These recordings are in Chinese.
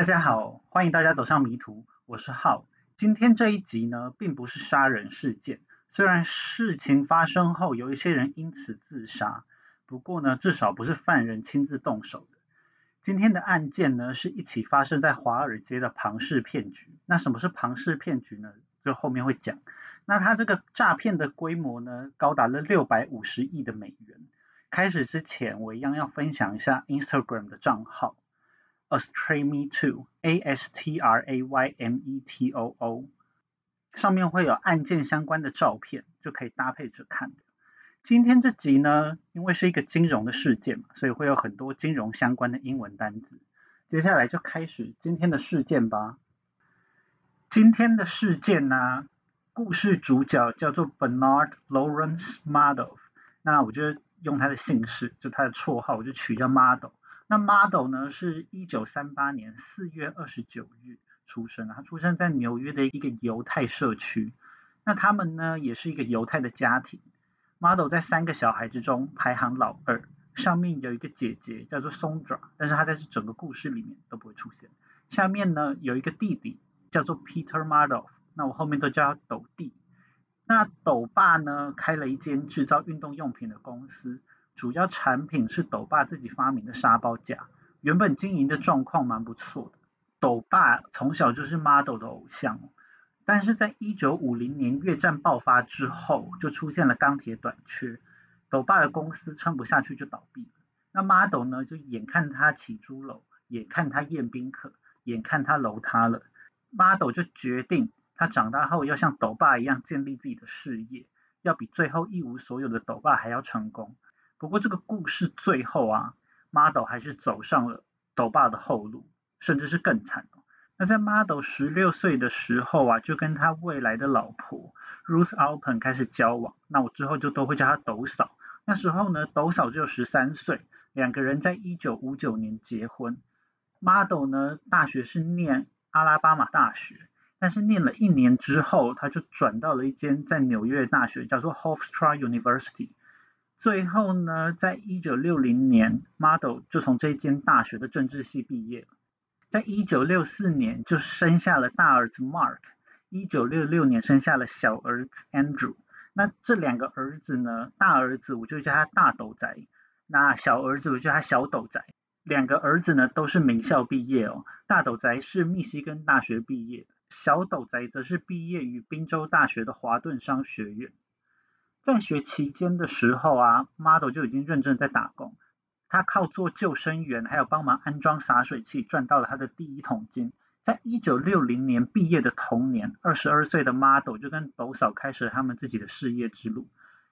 大家好，欢迎大家走上迷途，我是浩。今天这一集呢，并不是杀人事件，虽然事情发生后有一些人因此自杀，不过呢，至少不是犯人亲自动手的。今天的案件呢，是一起发生在华尔街的庞氏骗局。那什么是庞氏骗局呢？就后面会讲。那它这个诈骗的规模呢，高达了六百五十亿的美元。开始之前，我一样要分享一下 Instagram 的账号，Astraymetoo，A S T R A Y M E T O O，上面会有案件相关的照片，就可以搭配着看。今天这集呢，因为是一个金融的事件嘛，所以会有很多金融相关的英文单词。接下来就开始今天的事件吧。今天的事件呢，故事主角叫做 Bernard Lawrence Madoff，那我就用他的姓氏，就他的绰号，我就取叫 Madoff。那 Model 呢，是一九三八年四月二十九日出生，他出生在纽约的一个犹太社区。那他们呢，也是一个犹太的家庭。Model 在三个小孩之中排行老二，上面有一个姐姐叫做 Sondra，但是她在这整个故事里面都不会出现。下面呢有一个弟弟叫做 Peter Model，那我后面都叫他斗弟。那斗爸呢开了一间制造运动用品的公司，主要产品是斗爸自己发明的沙包架，原本经营的状况蛮不错的。斗爸从小就是 Model 的偶像。但是在一九五零年越战爆发之后，就出现了钢铁短缺，斗爸的公司撑不下去就倒闭。那 Model 呢，就眼看他起朱楼，眼看他宴宾客，眼看他楼塌了，Model 就决定他长大后要像斗爸一样建立自己的事业，要比最后一无所有的斗爸还要成功。不过这个故事最后啊，Model 还是走上了斗爸的后路，甚至是更惨。那在 Model 十六岁的时候啊，就跟他未来的老婆 Ruth Alpen 开始交往。那我之后就都会叫他斗嫂。那时候呢，斗嫂只有十三岁，两个人在一九五九年结婚。Model 呢，大学是念阿拉巴马大学，但是念了一年之后，他就转到了一间在纽约大学，叫做 Hofstra University。最后呢，在一九六零年，Model 就从这间大学的政治系毕业。在一九六四年就生下了大儿子 Mark，一九六六年生下了小儿子 Andrew。那这两个儿子呢，大儿子我就叫他大斗仔，那小儿子我就叫他小斗仔。两个儿子呢都是名校毕业哦，大斗仔是密西根大学毕业，小斗仔则是毕业于宾州大学的华顿商学院。在学期间的时候啊，Model 就已经认真在打工。他靠做救生员，还有帮忙安装洒水器，赚到了他的第一桶金。在一九六零年毕业的同年，二十二岁的 Model 就跟斗嫂开始了他们自己的事业之路。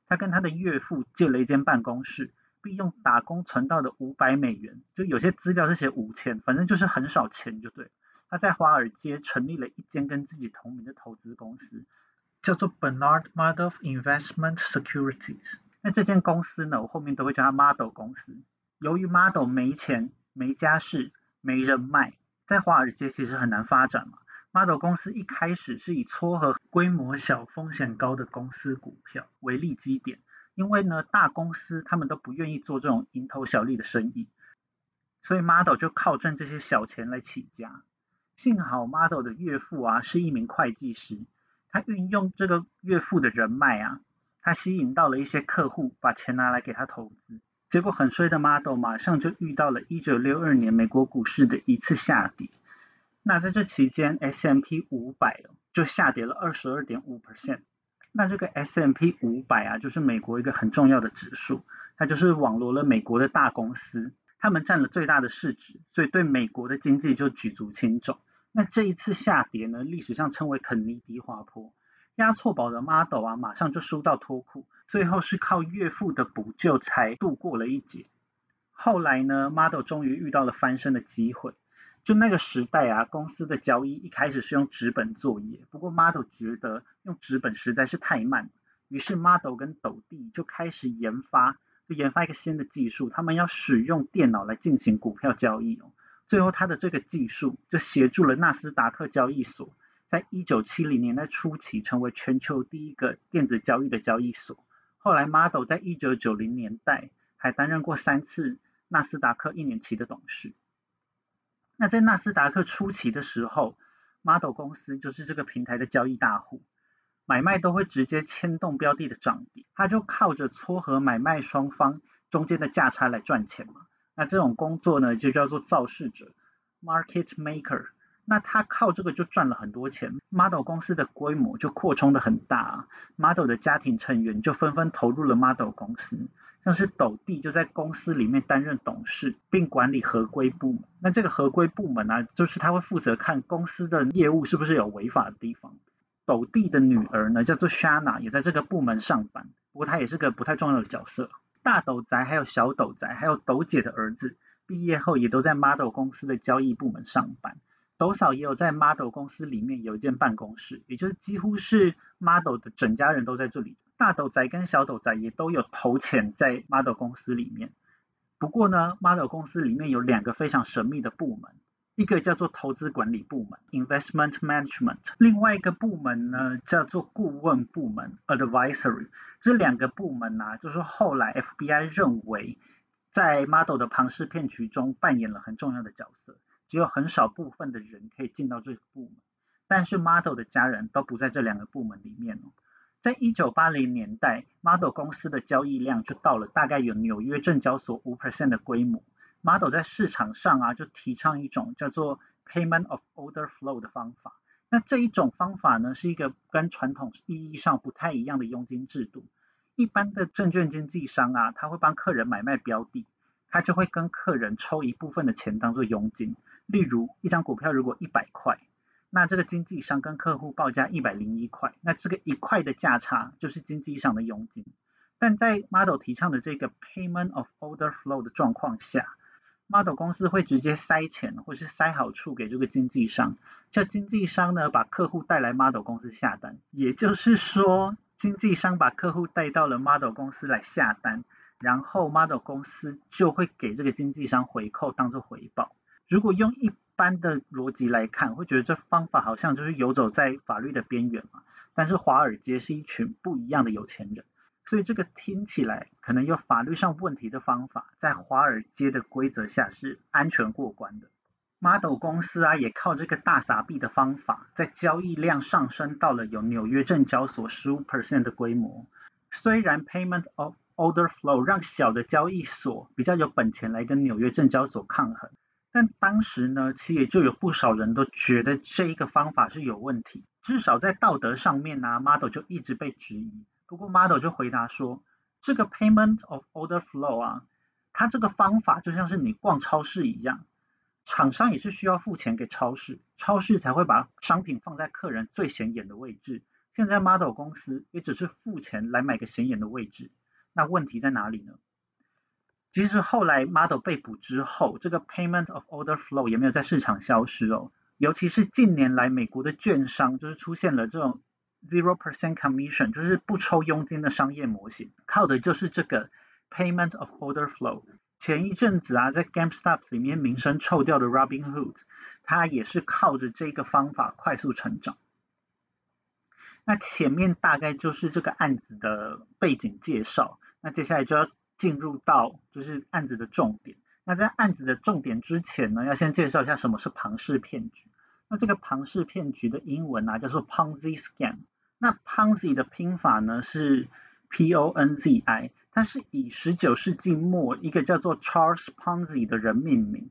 他跟他的岳父借了一间办公室，并用打工存到的五百美元，就有些资料是写五千，反正就是很少钱就对。他在华尔街成立了一间跟自己同名的投资公司，叫做 Bernard Madoff Investment Securities。那这间公司呢，我后面都会叫它 Model 公司。由于 Model 没钱、没家世、没人脉，在华尔街其实很难发展嘛。Model 公司一开始是以撮合规模小、风险高的公司股票为利基点，因为呢大公司他们都不愿意做这种蝇头小利的生意，所以 Model 就靠赚这些小钱来起家。幸好 Model 的岳父啊是一名会计师，他运用这个岳父的人脉啊，他吸引到了一些客户，把钱拿来给他投资。结果很衰的 Model 马上就遇到了1962年美国股市的一次下跌。那在这期间，S&P 500就下跌了22.5%。那这个 S&P 500啊，就是美国一个很重要的指数，它就是网罗了美国的大公司，他们占了最大的市值，所以对美国的经济就举足轻重。那这一次下跌呢，历史上称为肯尼迪滑坡。押错宝的 Model 啊，马上就输到脱裤。最后是靠岳父的补救才度过了一劫。后来呢，Model 终于遇到了翻身的机会。就那个时代啊，公司的交易一开始是用纸本作业，不过 Model 觉得用纸本实在是太慢，于是 Model 跟斗地就开始研发，就研发一个新的技术，他们要使用电脑来进行股票交易哦。最后他的这个技术就协助了纳斯达克交易所，在一九七零年代初期成为全球第一个电子交易的交易所。后来，Model 在一九九零年代还担任过三次纳斯达克一年期的董事。那在纳斯达克初期的时候，Model 公司就是这个平台的交易大户，买卖都会直接牵动标的的涨跌，他就靠着撮合买卖双方中间的价差来赚钱嘛。那这种工作呢，就叫做造市者 （market maker）。那他靠这个就赚了很多钱，Model 公司的规模就扩充的很大，Model 的家庭成员就纷纷投入了 Model 公司，像是斗地就在公司里面担任董事，并管理合规部门。那这个合规部门呢，就是他会负责看公司的业务是不是有违法的地方。斗地的女儿呢，叫做 Shana，也在这个部门上班，不过她也是个不太重要的角色。大斗仔还有小斗仔，还有斗姐的儿子，毕业后也都在 Model 公司的交易部门上班。斗嫂也有在 Model 公司里面有一间办公室，也就是几乎是 Model 的整家人都在这里。大斗仔跟小斗仔也都有投钱在 Model 公司里面。不过呢，Model 公司里面有两个非常神秘的部门，一个叫做投资管理部门 （Investment Management），另外一个部门呢叫做顾问部门 （Advisory）。这两个部门呢，就是后来 FBI 认为在 Model 的庞氏骗局中扮演了很重要的角色。只有很少部分的人可以进到这个部门，但是 Model 的家人都不在这两个部门里面哦。在一九八零年代，Model 公司的交易量就到了大概有纽约证交所五 percent 的规模。Model 在市场上啊，就提倡一种叫做 Payment of Order Flow 的方法。那这一种方法呢，是一个跟传统意义上不太一样的佣金制度。一般的证券经纪商啊，他会帮客人买卖标的，他就会跟客人抽一部分的钱当做佣金。例如，一张股票如果一百块，那这个经纪商跟客户报价一百零一块，那这个一块的价差就是经纪商的佣金。但在 Model 提倡的这个 Payment of Order Flow 的状况下，Model 公司会直接塞钱或是塞好处给这个经纪商，叫经纪商呢把客户带来 Model 公司下单。也就是说，经纪商把客户带到了 Model 公司来下单，然后 Model 公司就会给这个经纪商回扣当做回报。如果用一般的逻辑来看，会觉得这方法好像就是游走在法律的边缘嘛。但是华尔街是一群不一样的有钱人，所以这个听起来可能有法律上问题的方法，在华尔街的规则下是安全过关的。Model 公司啊，也靠这个大撒币的方法，在交易量上升到了有纽约证交所十五 percent 的规模。虽然 Payment of Order Flow 让小的交易所比较有本钱来跟纽约证交所抗衡。但当时呢，其实也就有不少人都觉得这一个方法是有问题，至少在道德上面呢，Model 就一直被质疑。不过 Model 就回答说，这个 Payment of Order Flow 啊，它这个方法就像是你逛超市一样，厂商也是需要付钱给超市，超市才会把商品放在客人最显眼的位置。现在 Model 公司也只是付钱来买个显眼的位置，那问题在哪里呢？其实后来 Model 被捕之后，这个 Payment of Order Flow 也没有在市场消失哦。尤其是近年来，美国的券商就是出现了这种 zero percent commission，就是不抽佣金的商业模型，靠的就是这个 Payment of Order Flow。前一阵子啊，在 GameStop 里面名声臭掉的 Robinhood，它也是靠着这个方法快速成长。那前面大概就是这个案子的背景介绍，那接下来就要。进入到就是案子的重点。那在案子的重点之前呢，要先介绍一下什么是庞氏骗局。那这个庞氏骗局的英文啊叫做 Ponzi Scam。那 Ponzi 的拼法呢是 P O N Z I，它是以十九世纪末一个叫做 Charles Ponzi 的人命名。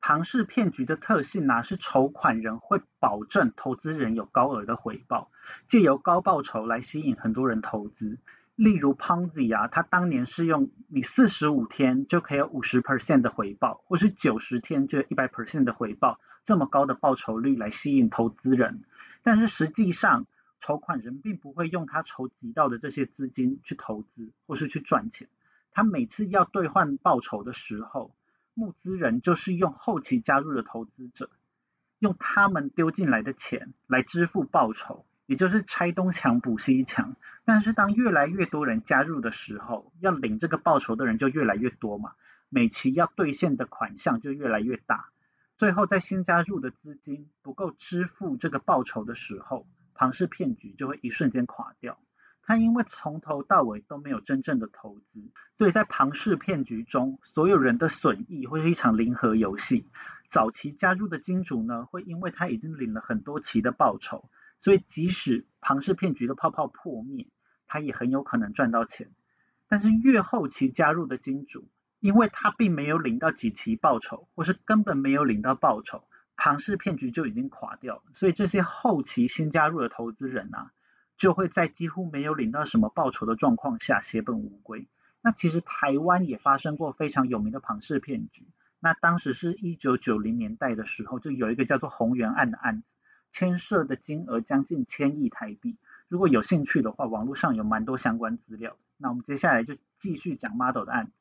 庞氏骗局的特性呢是筹款人会保证投资人有高额的回报，借由高报酬来吸引很多人投资。例如 Ponzi 啊，它当年是用你四十五天就可以有五十 percent 的回报，或是九十天就有一百 percent 的回报，这么高的报酬率来吸引投资人。但是实际上，筹款人并不会用他筹集到的这些资金去投资或是去赚钱。他每次要兑换报酬的时候，募资人就是用后期加入的投资者，用他们丢进来的钱来支付报酬。也就是拆东墙补西墙，但是当越来越多人加入的时候，要领这个报酬的人就越来越多嘛，每期要兑现的款项就越来越大，最后在新加入的资金不够支付这个报酬的时候，庞氏骗局就会一瞬间垮掉。他因为从头到尾都没有真正的投资，所以在庞氏骗局中，所有人的损益会是一场零和游戏。早期加入的金主呢，会因为他已经领了很多期的报酬，所以即使庞氏骗局的泡泡破灭，他也很有可能赚到钱。但是越后期加入的金主，因为他并没有领到几期报酬，或是根本没有领到报酬，庞氏骗局就已经垮掉了。所以这些后期新加入的投资人啊，就会在几乎没有领到什么报酬的状况下血本无归。那其实台湾也发生过非常有名的庞氏骗局。那当时是一九九零年代的时候，就有一个叫做宏源案的案子，牵涉的金额将近千亿台币。如果有兴趣的话，网络上有蛮多相关资料。那我们接下来就继续讲 Model 的案子。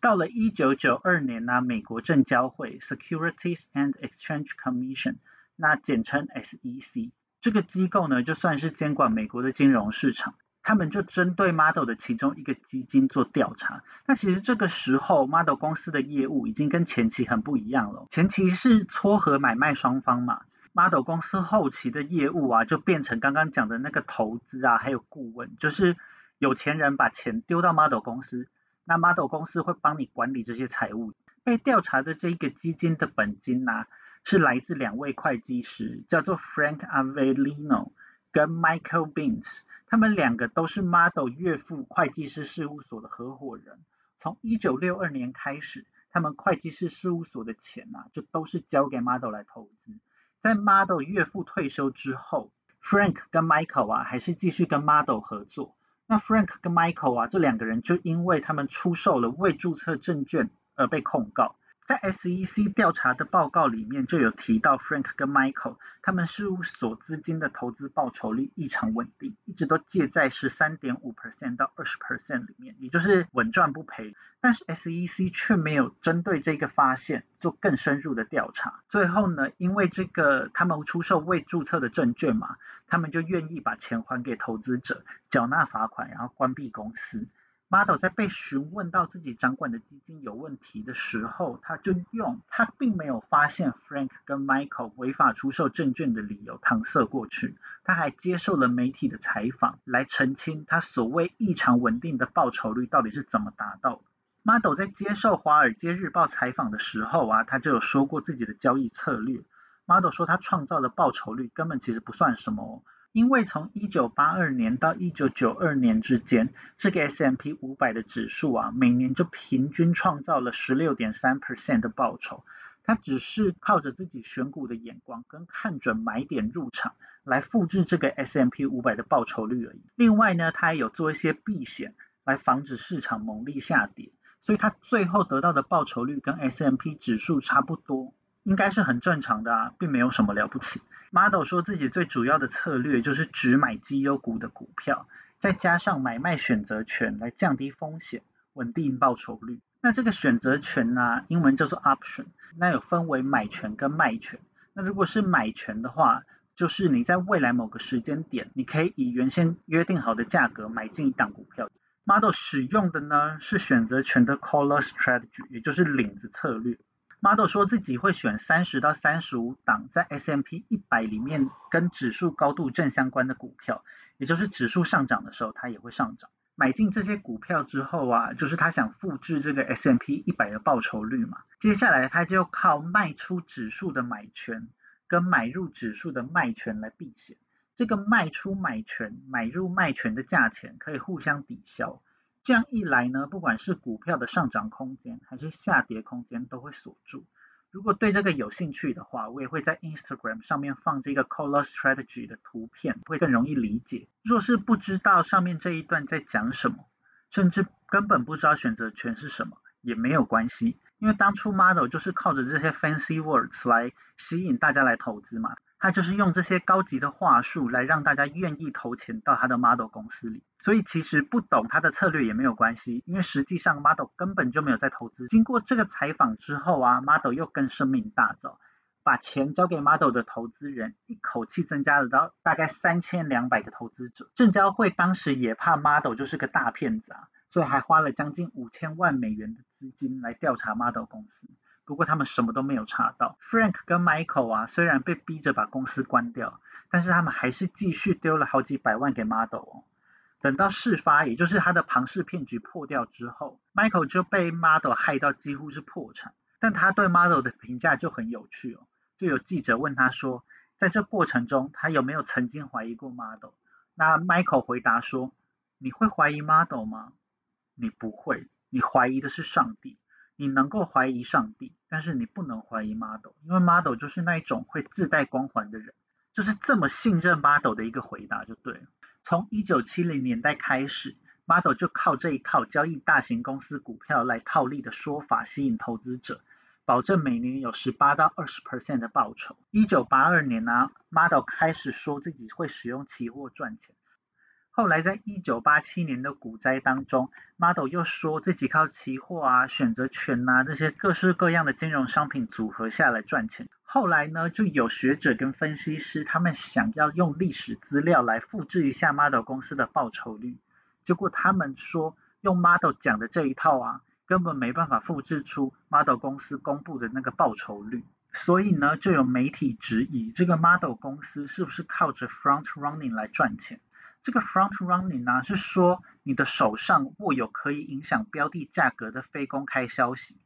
到了一九九二年呢，美国证交会 Securities and Exchange Commission，那简称 SEC，这个机构呢，就算是监管美国的金融市场。他们就针对 Model 的其中一个基金做调查。那其实这个时候 Model 公司的业务已经跟前期很不一样了。前期是撮合买卖双方嘛，Model 公司后期的业务啊，就变成刚刚讲的那个投资啊，还有顾问，就是有钱人把钱丢到 Model 公司，那 Model 公司会帮你管理这些财务。被调查的这一个基金的本金呢，是来自两位会计师，叫做 Frank Avellino 跟 Michael Beans。他们两个都是 Model 岳父会计师事务所的合伙人。从一九六二年开始，他们会计师事务所的钱啊，就都是交给 Model 来投资。在 Model 岳父退休之后，Frank 跟 Michael 啊，还是继续跟 Model 合作。那 Frank 跟 Michael 啊，这两个人就因为他们出售了未注册证券而被控告。在 SEC 调查的报告里面就有提到，Frank 跟 Michael 他们事务所资金的投资报酬率异常稳定，一直都介在十三点五 percent 到二十 percent 里面，也就是稳赚不赔。但是 SEC 却没有针对这个发现做更深入的调查。最后呢，因为这个他们出售未注册的证券嘛，他们就愿意把钱还给投资者，缴纳罚款，然后关闭公司。Model 在被询问到自己掌管的基金有问题的时候，他就用他并没有发现 Frank 跟 Michael 违法出售证券的理由搪塞过去。他还接受了媒体的采访，来澄清他所谓异常稳定的报酬率到底是怎么达到的。Model 在接受《华尔街日报》采访的时候啊，他就有说过自己的交易策略。Model 说他创造的报酬率根本其实不算什么。因为从一九八二年到一九九二年之间，这个 S M P 五百的指数啊，每年就平均创造了十六点三 percent 的报酬。他只是靠着自己选股的眼光跟看准买点入场，来复制这个 S M P 五百的报酬率而已。另外呢，他还有做一些避险，来防止市场猛力下跌。所以他最后得到的报酬率跟 S M P 指数差不多，应该是很正常的啊，并没有什么了不起。Model 说自己最主要的策略就是只买绩优股的股票，再加上买卖选择权来降低风险，稳定报酬率。那这个选择权呢，英文叫做 option，那有分为买权跟卖权。那如果是买权的话，就是你在未来某个时间点，你可以以原先约定好的价格买进一档股票。Model 使用的呢是选择权的 collar strategy，也就是领子策略。Model 说自己会选三十到三十五档在 S M P 一百里面跟指数高度正相关的股票，也就是指数上涨的时候它也会上涨。买进这些股票之后啊，就是他想复制这个 S M P 一百的报酬率嘛。接下来他就靠卖出指数的买权跟买入指数的卖权来避险。这个卖出买权、买入卖权的价钱可以互相抵消。这样一来呢，不管是股票的上涨空间还是下跌空间都会锁住。如果对这个有兴趣的话，我也会在 Instagram 上面放这个 Color Strategy 的图片，会更容易理解。若是不知道上面这一段在讲什么，甚至根本不知道选择权是什么，也没有关系，因为当初 Model 就是靠着这些 fancy words 来吸引大家来投资嘛。他就是用这些高级的话术来让大家愿意投钱到他的 Model 公司里，所以其实不懂他的策略也没有关系，因为实际上 Model 根本就没有在投资。经过这个采访之后啊，Model 又更声名大噪，把钱交给 Model 的投资人一口气增加了到大概三千两百个投资者。证交会当时也怕 Model 就是个大骗子啊，所以还花了将近五千万美元的资金来调查 Model 公司。不过他们什么都没有查到。Frank 跟 Michael 啊，虽然被逼着把公司关掉，但是他们还是继续丢了好几百万给 Model 哦。等到事发，也就是他的庞氏骗局破掉之后，Michael 就被 Model 害到几乎是破产。但他对 model 的评价就很有趣哦，就有记者问他说，在这过程中他有没有曾经怀疑过 model？那 Michael 回答说，你会怀疑 model 吗？你不会，你怀疑的是上帝。你能够怀疑上帝，但是你不能怀疑 model，因为 model 就是那一种会自带光环的人，就是这么信任 model 的一个回答就对了。从一九七零年代开始，model 就靠这一套交易大型公司股票来套利的说法吸引投资者，保证每年有十八到二十 percent 的报酬。一九八二年呢，model 开始说自己会使用期货赚钱。后来，在一九八七年的股灾当中，Model 又说自己靠期货啊、选择权啊这些各式各样的金融商品组合下来赚钱。后来呢，就有学者跟分析师，他们想要用历史资料来复制一下 Model 公司的报酬率，结果他们说用 Model 讲的这一套啊，根本没办法复制出 Model 公司公布的那个报酬率。所以呢，就有媒体质疑这个 Model 公司是不是靠着 Front Running 来赚钱。这个 front running 呢，是说你的手上握有可以影响标的价格的非公开消息，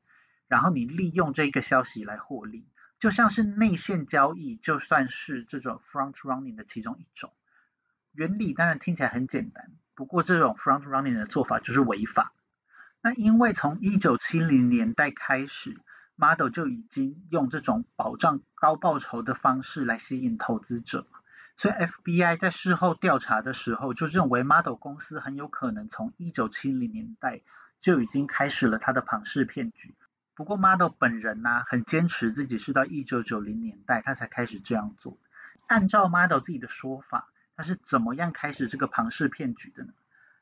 然后你利用这个消息来获利，就像是内线交易，就算是这种 front running 的其中一种。原理当然听起来很简单，不过这种 front running 的做法就是违法。那因为从一九七零年代开始，model 就已经用这种保障高报酬的方式来吸引投资者。所以 FBI 在事后调查的时候，就认为 Model 公司很有可能从一九七零年代就已经开始了他的庞氏骗局。不过 Model 本人呢，很坚持自己是到一九九零年代他才开始这样做。按照 Model 自己的说法，他是怎么样开始这个庞氏骗局的呢？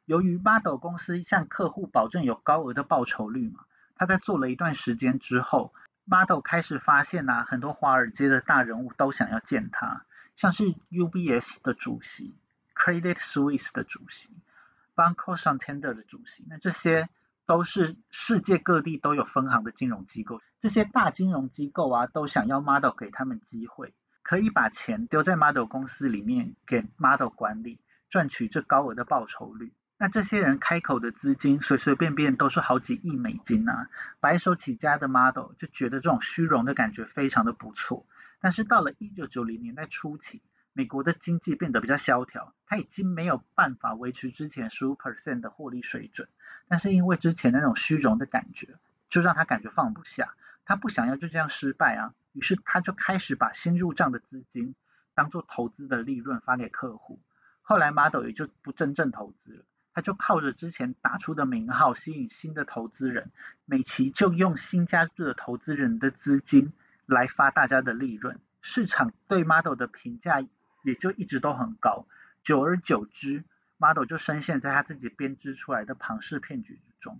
由于 Model 公司向客户保证有高额的报酬率嘛，他在做了一段时间之后，Model 开始发现呐，很多华尔街的大人物都想要见他。像是 UBS 的主席、Credit Suisse 的主席、Banco Santander 的主席，那这些都是世界各地都有分行的金融机构。这些大金融机构啊，都想要 Model 给他们机会，可以把钱丢在 Model 公司里面给 Model 管理，赚取这高额的报酬率。那这些人开口的资金随随便便都是好几亿美金啊，白手起家的 Model 就觉得这种虚荣的感觉非常的不错。但是到了一九九零年代初期，美国的经济变得比较萧条，他已经没有办法维持之前十五 percent 的获利水准。但是因为之前那种虚荣的感觉，就让他感觉放不下，他不想要就这样失败啊。于是他就开始把新入账的资金当做投资的利润发给客户。后来 Model 也就不真正投资了，他就靠着之前打出的名号吸引新的投资人，美琪就用新加入的投资人的资金。来发大家的利润，市场对 model 的评价也就一直都很高，久而久之，model 就深陷在他自己编织出来的庞氏骗局之中。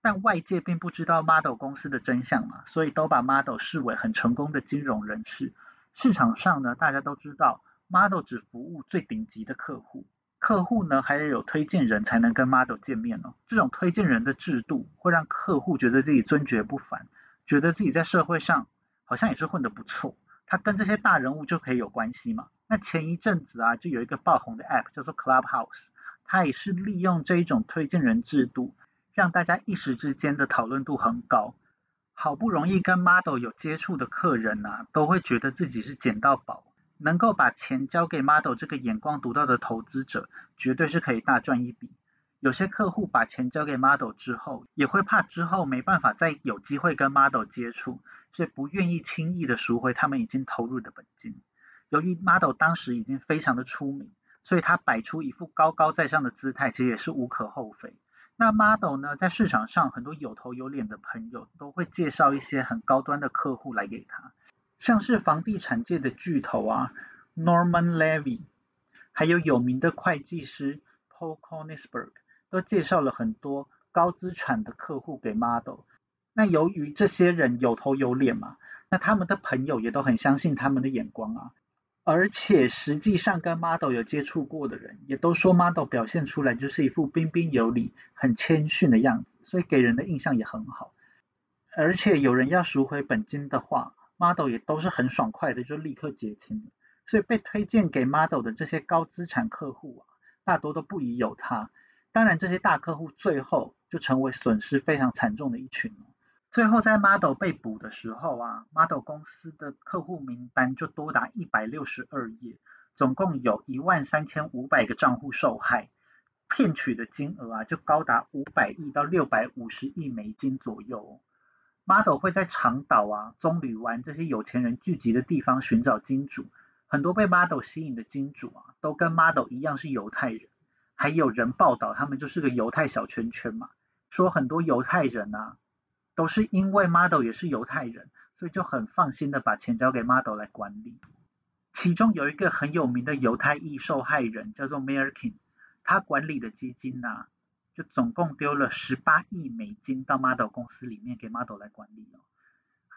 但外界并不知道 model 公司的真相嘛，所以都把 model 视为很成功的金融人士。市场上呢，大家都知道 model 只服务最顶级的客户，客户呢还要有推荐人才能跟 model 见面哦。这种推荐人的制度会让客户觉得自己尊爵不凡，觉得自己在社会上。好像也是混得不错，他跟这些大人物就可以有关系嘛。那前一阵子啊，就有一个爆红的 App 叫做 Clubhouse，它也是利用这一种推荐人制度，让大家一时之间的讨论度很高。好不容易跟 Model 有接触的客人啊，都会觉得自己是捡到宝，能够把钱交给 Model 这个眼光独到的投资者，绝对是可以大赚一笔。有些客户把钱交给 Model 之后，也会怕之后没办法再有机会跟 Model 接触。所以不愿意轻易的赎回他们已经投入的本金。由于 Model 当时已经非常的出名，所以他摆出一副高高在上的姿态，其实也是无可厚非。那 Model 呢，在市场上很多有头有脸的朋友都会介绍一些很高端的客户来给他，像是房地产界的巨头啊，Norman Levy，还有有名的会计师 Paul Konisberg，都介绍了很多高资产的客户给 Model。那由于这些人有头有脸嘛，那他们的朋友也都很相信他们的眼光啊，而且实际上跟 model 有接触过的人，也都说 model 表现出来就是一副彬彬有礼、很谦逊的样子，所以给人的印象也很好。而且有人要赎回本金的话，model 也都是很爽快的就立刻结清，所以被推荐给 model 的这些高资产客户啊，大多都不疑有他。当然，这些大客户最后就成为损失非常惨重的一群。最后在 Model 被捕的时候啊，Model 公司的客户名单就多达一百六十二页，总共有一万三千五百个账户受害，骗取的金额啊就高达五百亿到六百五十亿美金左右。Model 会在长岛啊、棕榈湾这些有钱人聚集的地方寻找金主，很多被 Model 吸引的金主啊，都跟 Model 一样是犹太人，还有人报道他们就是个犹太小圈圈嘛，说很多犹太人啊，都是因为 Model 也是犹太人，所以就很放心的把钱交给 Model 来管理。其中有一个很有名的犹太裔受害人叫做 Merkin，他管理的基金呐。就总共丢了十八亿美金到 Model 公司里面给 Model 来管理哦。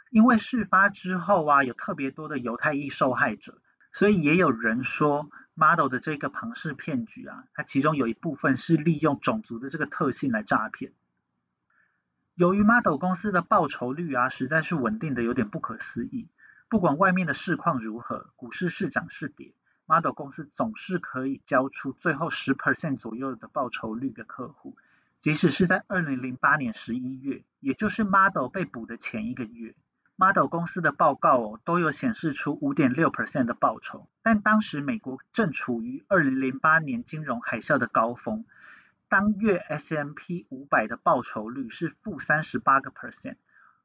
因为事发之后啊，有特别多的犹太裔受害者，所以也有人说 Model 的这个庞氏骗局啊，它其中有一部分是利用种族的这个特性来诈骗。由于 Model 公司的报酬率啊，实在是稳定的有点不可思议，不管外面的市况如何，股市是涨是跌。Model 公司总是可以交出最后十 percent 左右的报酬率给客户，即使是在二零零八年十一月，也就是 Model 被捕的前一个月，Model 公司的报告哦都有显示出五点六 percent 的报酬，但当时美国正处于二零零八年金融海啸的高峰，当月 S M P 五百的报酬率是负三十八个 percent。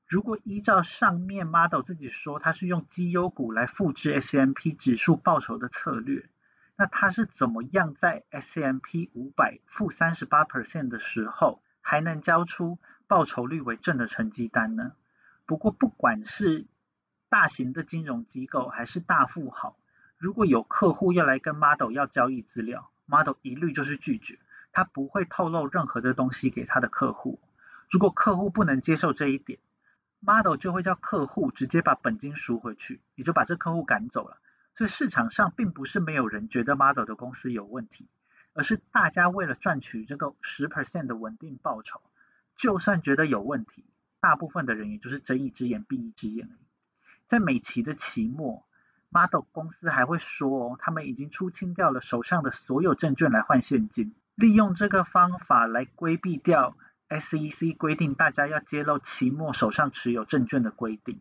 如果依照上面 model 自己说，它是用绩优股来复制 S M P 指数报酬的策略，那他是怎么样在 S M P 五百负三十八 percent 的时候，还能交出报酬率为正的成绩单呢？不过不管是大型的金融机构还是大富豪，如果有客户要来跟 model 要交易资料，model 一律就是拒绝，他不会透露任何的东西给他的客户。如果客户不能接受这一点，Model 就会叫客户直接把本金赎回去，也就把这客户赶走了。所以市场上并不是没有人觉得 Model 的公司有问题，而是大家为了赚取这个十 percent 的稳定报酬，就算觉得有问题，大部分的人也就是睁一只眼闭一只眼而已。在每期的期末，Model 公司还会说，他们已经出清掉了手上的所有证券来换现金，利用这个方法来规避掉。SEC 规定大家要揭露期末手上持有证券的规定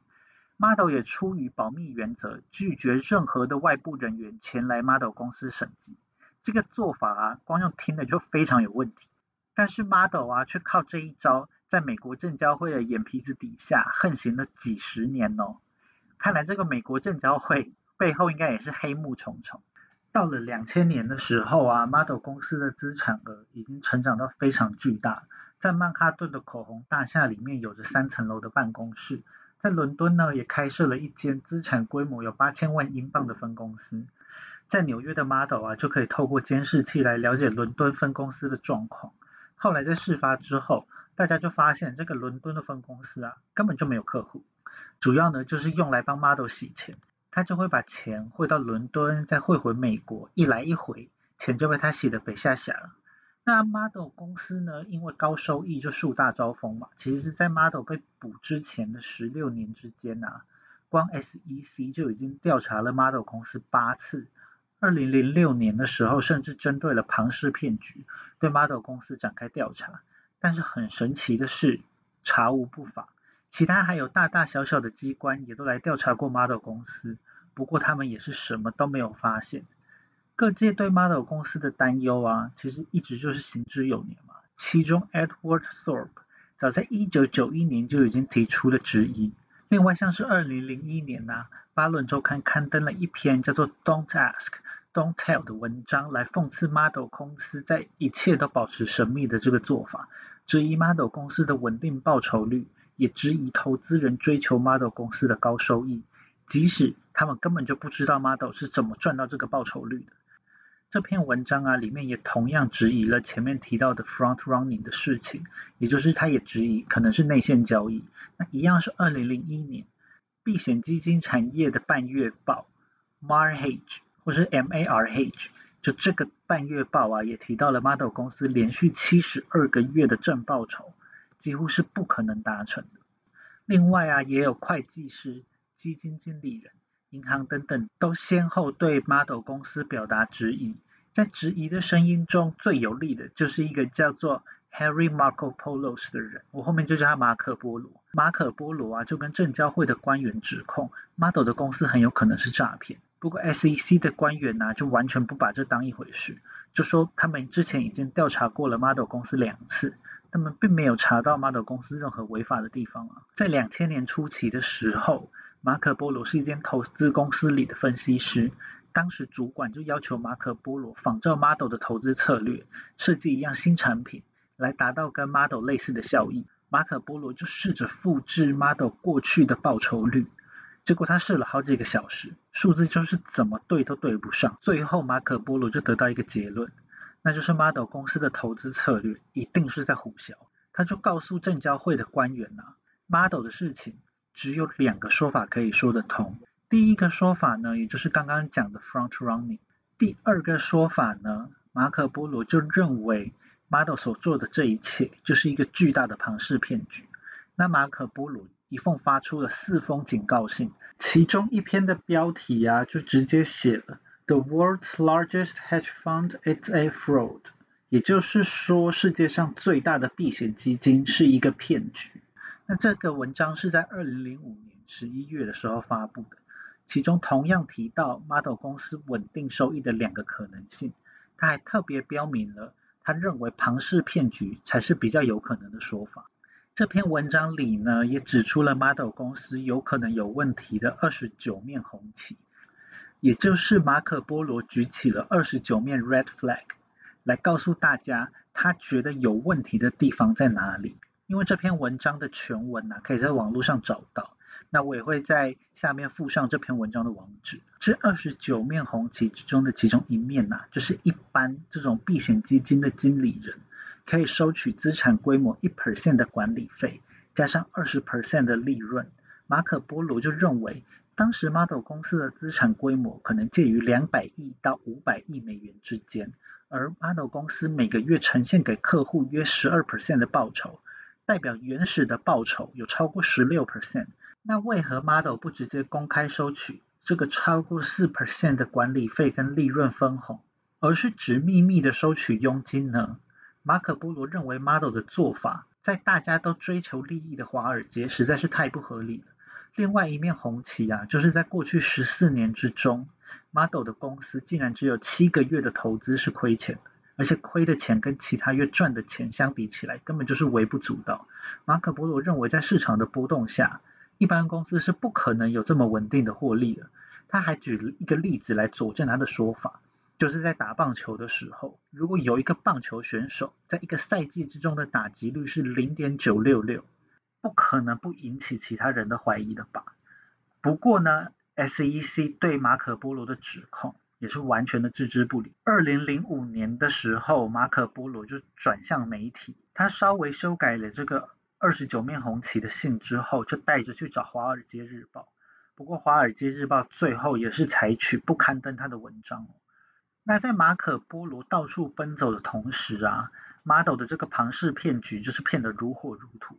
，Model 也出于保密原则，拒绝任何的外部人员前来 Model 公司审计。这个做法啊，光用听的就非常有问题。但是 Model 啊，却靠这一招，在美国证交会的眼皮子底下横行了几十年哦。看来这个美国证交会背后应该也是黑幕重重。到了两千年的时候啊，Model 公司的资产额已经成长到非常巨大。在曼哈顿的口红大厦里面有着三层楼的办公室，在伦敦呢也开设了一间资产规模有八千万英镑的分公司，在纽约的 Model 啊就可以透过监视器来了解伦敦分公司的状况。后来在事发之后，大家就发现这个伦敦的分公司啊根本就没有客户，主要呢就是用来帮 Model 洗钱，他就会把钱汇到伦敦，再汇回美国，一来一回，钱就被他洗得北下下了。那 Model 公司呢？因为高收益就树大招风嘛。其实是在 Model 被捕之前的十六年之间啊，光 SEC 就已经调查了 Model 公司八次。二零零六年的时候，甚至针对了庞氏骗局，对 Model 公司展开调查。但是很神奇的是，查无不法。其他还有大大小小的机关也都来调查过 Model 公司，不过他们也是什么都没有发现。各界对 Model 公司的担忧啊，其实一直就是行之有年嘛。其中 Edward Thorpe 早在一九九一年就已经提出了质疑。另外像是二零零一年呐，巴伦周刊刊登了一篇叫做 Don't Ask, Don't Tell 的文章，来讽刺 Model 公司在一切都保持神秘的这个做法，质疑 Model 公司的稳定报酬率，也质疑投资人追求 Model 公司的高收益，即使他们根本就不知道 Model 是怎么赚到这个报酬率的。这篇文章啊，里面也同样质疑了前面提到的 front running 的事情，也就是他也质疑可能是内线交易。那一样是二零零一年，避险基金产业的半月报 Marh 或是 Marh，就这个半月报啊，也提到了 Model 公司连续七十二个月的正报酬几乎是不可能达成的。另外啊，也有会计师、基金经理人。银行等等都先后对 Model 公司表达质疑，在质疑的声音中最有力的就是一个叫做 Harry Marco Polos 的人，我后面就叫他马可波罗。马可波罗啊，就跟证交会的官员指控 Model 的公司很有可能是诈骗。不过 SEC 的官员呢，就完全不把这当一回事，就说他们之前已经调查过了 Model 公司两次，他们并没有查到 Model 公司任何违法的地方啊。在两千年初期的时候，马可波罗是一间投资公司里的分析师。当时主管就要求马可波罗仿照 Model 的投资策略，设计一样新产品，来达到跟 Model 类似的效益。马可波罗就试着复制 Model 过去的报酬率，结果他试了好几个小时，数字就是怎么对都对不上。最后马可波罗就得到一个结论，那就是 Model 公司的投资策略一定是在胡销。他就告诉证交会的官员呐，Model 的事情只有两个说法可以说得通。第一个说法呢，也就是刚刚讲的 front running。第二个说法呢，马可波罗就认为 Model 所做的这一切就是一个巨大的庞氏骗局。那马可波罗一共发出了四封警告信，其中一篇的标题啊，就直接写了 The world's largest hedge fund is a fraud，也就是说世界上最大的避险基金是一个骗局。那这个文章是在二零零五年十一月的时候发布的。其中同样提到 Model 公司稳定收益的两个可能性，他还特别标明了他认为庞氏骗局才是比较有可能的说法。这篇文章里呢，也指出了 Model 公司有可能有问题的二十九面红旗，也就是马可波罗举起了二十九面 Red Flag 来告诉大家他觉得有问题的地方在哪里。因为这篇文章的全文呢，可以在网络上找到。那我也会在下面附上这篇文章的网址。这二十九面红旗之中的其中一面呐，就是一般这种避险基金的经理人可以收取资产规模一 percent 的管理费，加上二十 percent 的利润。马可波罗就认为，当时 Model 公司的资产规模可能介于两百亿到五百亿美元之间，而 Model 公司每个月呈现给客户约十二 percent 的报酬，代表原始的报酬有超过十六 percent。那为何 Model 不直接公开收取这个超过四 percent 的管理费跟利润分红，而是只秘密的收取佣金呢？马可波罗认为 Model 的做法在大家都追求利益的华尔街实在是太不合理了。另外一面红旗啊，就是在过去十四年之中，Model 的公司竟然只有七个月的投资是亏钱的，而且亏的钱跟其他月赚的钱相比起来，根本就是微不足道。马可波罗认为，在市场的波动下，一般公司是不可能有这么稳定的获利的。他还举了一个例子来佐证他的说法，就是在打棒球的时候，如果有一个棒球选手在一个赛季之中的打击率是零点九六六，不可能不引起其他人的怀疑的吧？不过呢，SEC 对马可波罗的指控也是完全的置之不理。二零零五年的时候，马可波罗就转向媒体，他稍微修改了这个。二十九面红旗的信之后，就带着去找《华尔街日报》。不过，《华尔街日报》最后也是采取不刊登他的文章。那在马可波罗到处奔走的同时啊，Model 的这个庞氏骗局就是骗得如火如荼。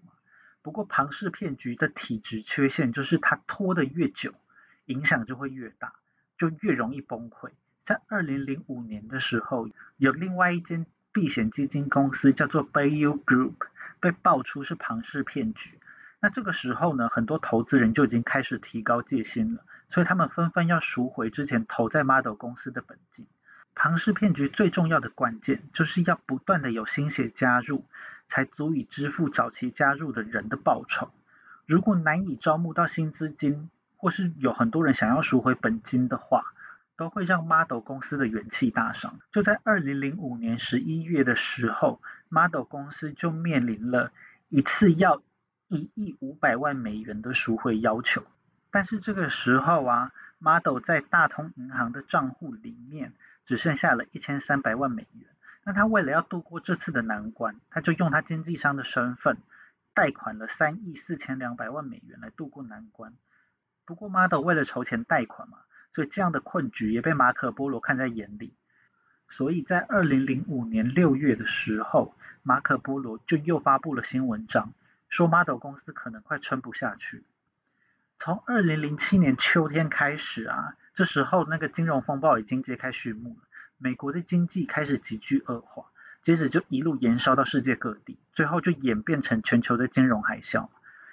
不过，庞氏骗局的体质缺陷就是它拖得越久，影响就会越大，就越容易崩溃。在二零零五年的时候，有另外一间避险基金公司叫做 Bayou Group。被爆出是庞氏骗局，那这个时候呢，很多投资人就已经开始提高戒心了，所以他们纷纷要赎回之前投在 Model 公司的本金。庞氏骗局最重要的关键就是要不断的有新血加入，才足以支付早期加入的人的报酬。如果难以招募到新资金，或是有很多人想要赎回本金的话，都会让 Model 公司的元气大伤。就在二零零五年十一月的时候，Model 公司就面临了一次要一亿五百万美元的赎回要求。但是这个时候啊，Model 在大通银行的账户里面只剩下了一千三百万美元。那他为了要度过这次的难关，他就用他经纪商的身份贷款了三亿四千两百万美元来度过难关。不过 Model 为了筹钱贷款嘛。所以这样的困局也被马可波罗看在眼里，所以在二零零五年六月的时候，马可波罗就又发布了新文章，说 Model 公司可能快撑不下去。从二零零七年秋天开始啊，这时候那个金融风暴已经揭开序幕，美国的经济开始急剧恶化，接着就一路延烧到世界各地，最后就演变成全球的金融海啸。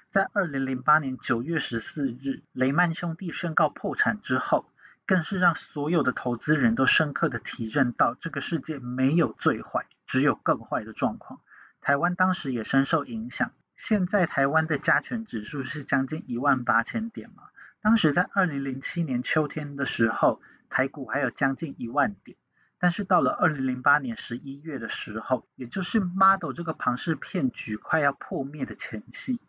在二零零八年九月十四日，雷曼兄弟宣告破产之后，更是让所有的投资人都深刻的体认到，这个世界没有最坏，只有更坏的状况。台湾当时也深受影响。现在台湾的加权指数是将近一万八千点嘛？当时在二零零七年秋天的时候，台股还有将近一万点。但是到了二零零八年十一月的时候，也就是 Model 这个庞氏骗局快要破灭的前夕。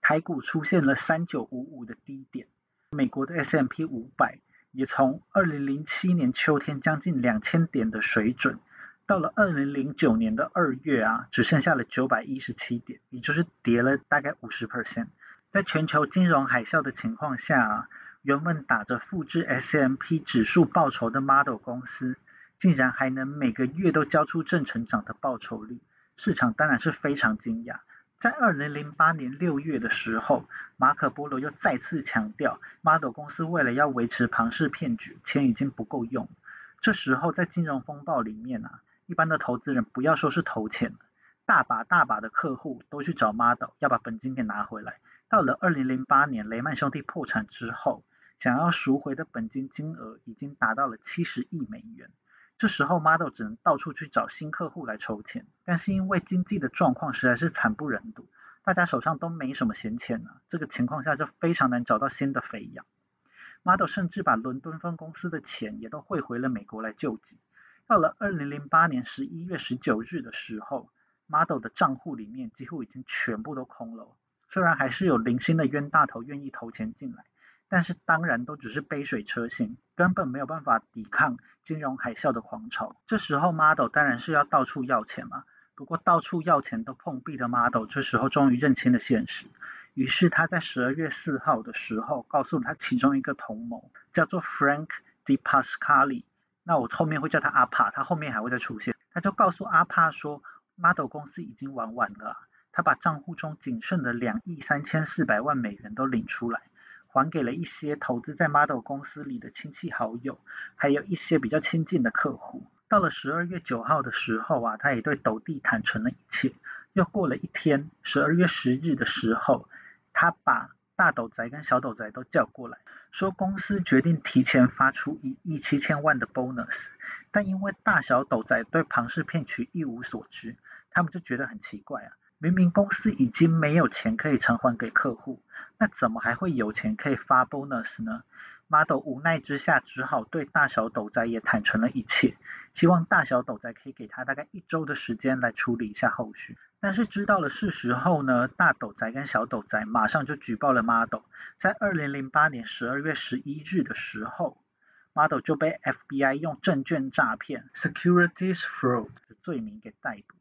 台股出现了三九五五的低点，美国的 S M P 五百也从二零零七年秋天将近两千点的水准，到了二零零九年的二月啊，只剩下了九百一十七点，也就是跌了大概五十 percent。在全球金融海啸的情况下啊，原本打着复制 S M P 指数报酬的 Model 公司，竟然还能每个月都交出正成长的报酬率，市场当然是非常惊讶。在二零零八年六月的时候，马可波罗又再次强调，Model 公司为了要维持庞氏骗局，钱已经不够用。这时候在金融风暴里面啊，一般的投资人不要说是投钱了，大把大把的客户都去找 Model 要把本金给拿回来。到了二零零八年雷曼兄弟破产之后，想要赎回的本金金额已经达到了七十亿美元。这时候，Model 只能到处去找新客户来筹钱，但是因为经济的状况实在是惨不忍睹，大家手上都没什么闲钱啊。这个情况下就非常难找到新的肥羊。Model 甚至把伦敦分公司的钱也都汇回了美国来救急。到了二零零八年十一月十九日的时候，Model 的账户里面几乎已经全部都空了。虽然还是有零星的冤大头愿意投钱进来。但是当然都只是杯水车薪，根本没有办法抵抗金融海啸的狂潮。这时候 Model 当然是要到处要钱嘛。不过到处要钱都碰壁的 Model，这时候终于认清了现实。于是他在十二月四号的时候，告诉他其中一个同谋，叫做 Frank Di Pascali。那我后面会叫他阿帕，他后面还会再出现。他就告诉阿帕说，Model 公司已经玩完了，他把账户中仅剩的两亿三千四百万美元都领出来。还给了一些投资在 Model 公司里的亲戚好友，还有一些比较亲近的客户。到了十二月九号的时候啊，他也对斗地坦诚了一切。又过了一天，十二月十日的时候，他把大斗仔跟小斗仔都叫过来，说公司决定提前发出一亿七千万的 bonus。但因为大小斗仔对庞氏骗局一无所知，他们就觉得很奇怪啊，明明公司已经没有钱可以偿还给客户。那怎么还会有钱可以发 bonus 呢？Model 无奈之下，只好对大小斗仔也坦诚了一切，希望大小斗仔可以给他大概一周的时间来处理一下后续。但是知道了事实后呢，大斗仔跟小斗仔马上就举报了 Model。在二零零八年十二月十一日的时候，Model 就被 FBI 用证券诈骗 （securities fraud） 的罪名给逮捕。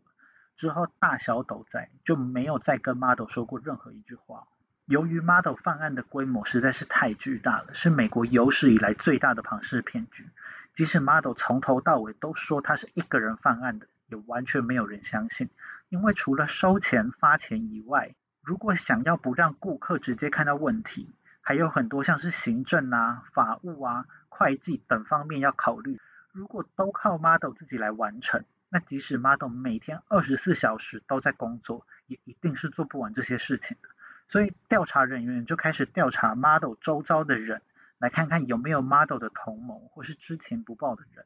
之后，大小斗在就没有再跟 Model 说过任何一句话。由于 Model 犯案的规模实在是太巨大了，是美国有史以来最大的庞氏骗局。即使 Model 从头到尾都说他是一个人犯案的，也完全没有人相信。因为除了收钱发钱以外，如果想要不让顾客直接看到问题，还有很多像是行政啊、法务啊、会计等方面要考虑。如果都靠 Model 自己来完成，那即使 Model 每天二十四小时都在工作，也一定是做不完这些事情的。所以调查人员就开始调查 Model 周遭的人，来看看有没有 Model 的同谋或是知情不报的人。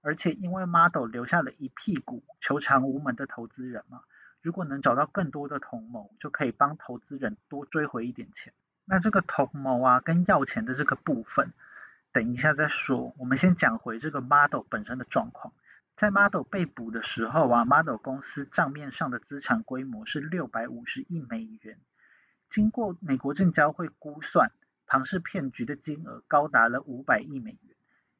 而且因为 Model 留下了一屁股求偿无门的投资人嘛，如果能找到更多的同谋，就可以帮投资人多追回一点钱。那这个同谋啊跟要钱的这个部分，等一下再说。我们先讲回这个 Model 本身的状况。在 Model 被捕的时候啊，Model 公司账面上的资产规模是六百五十亿美元。经过美国证交会估算，庞氏骗局的金额高达了五百亿美元。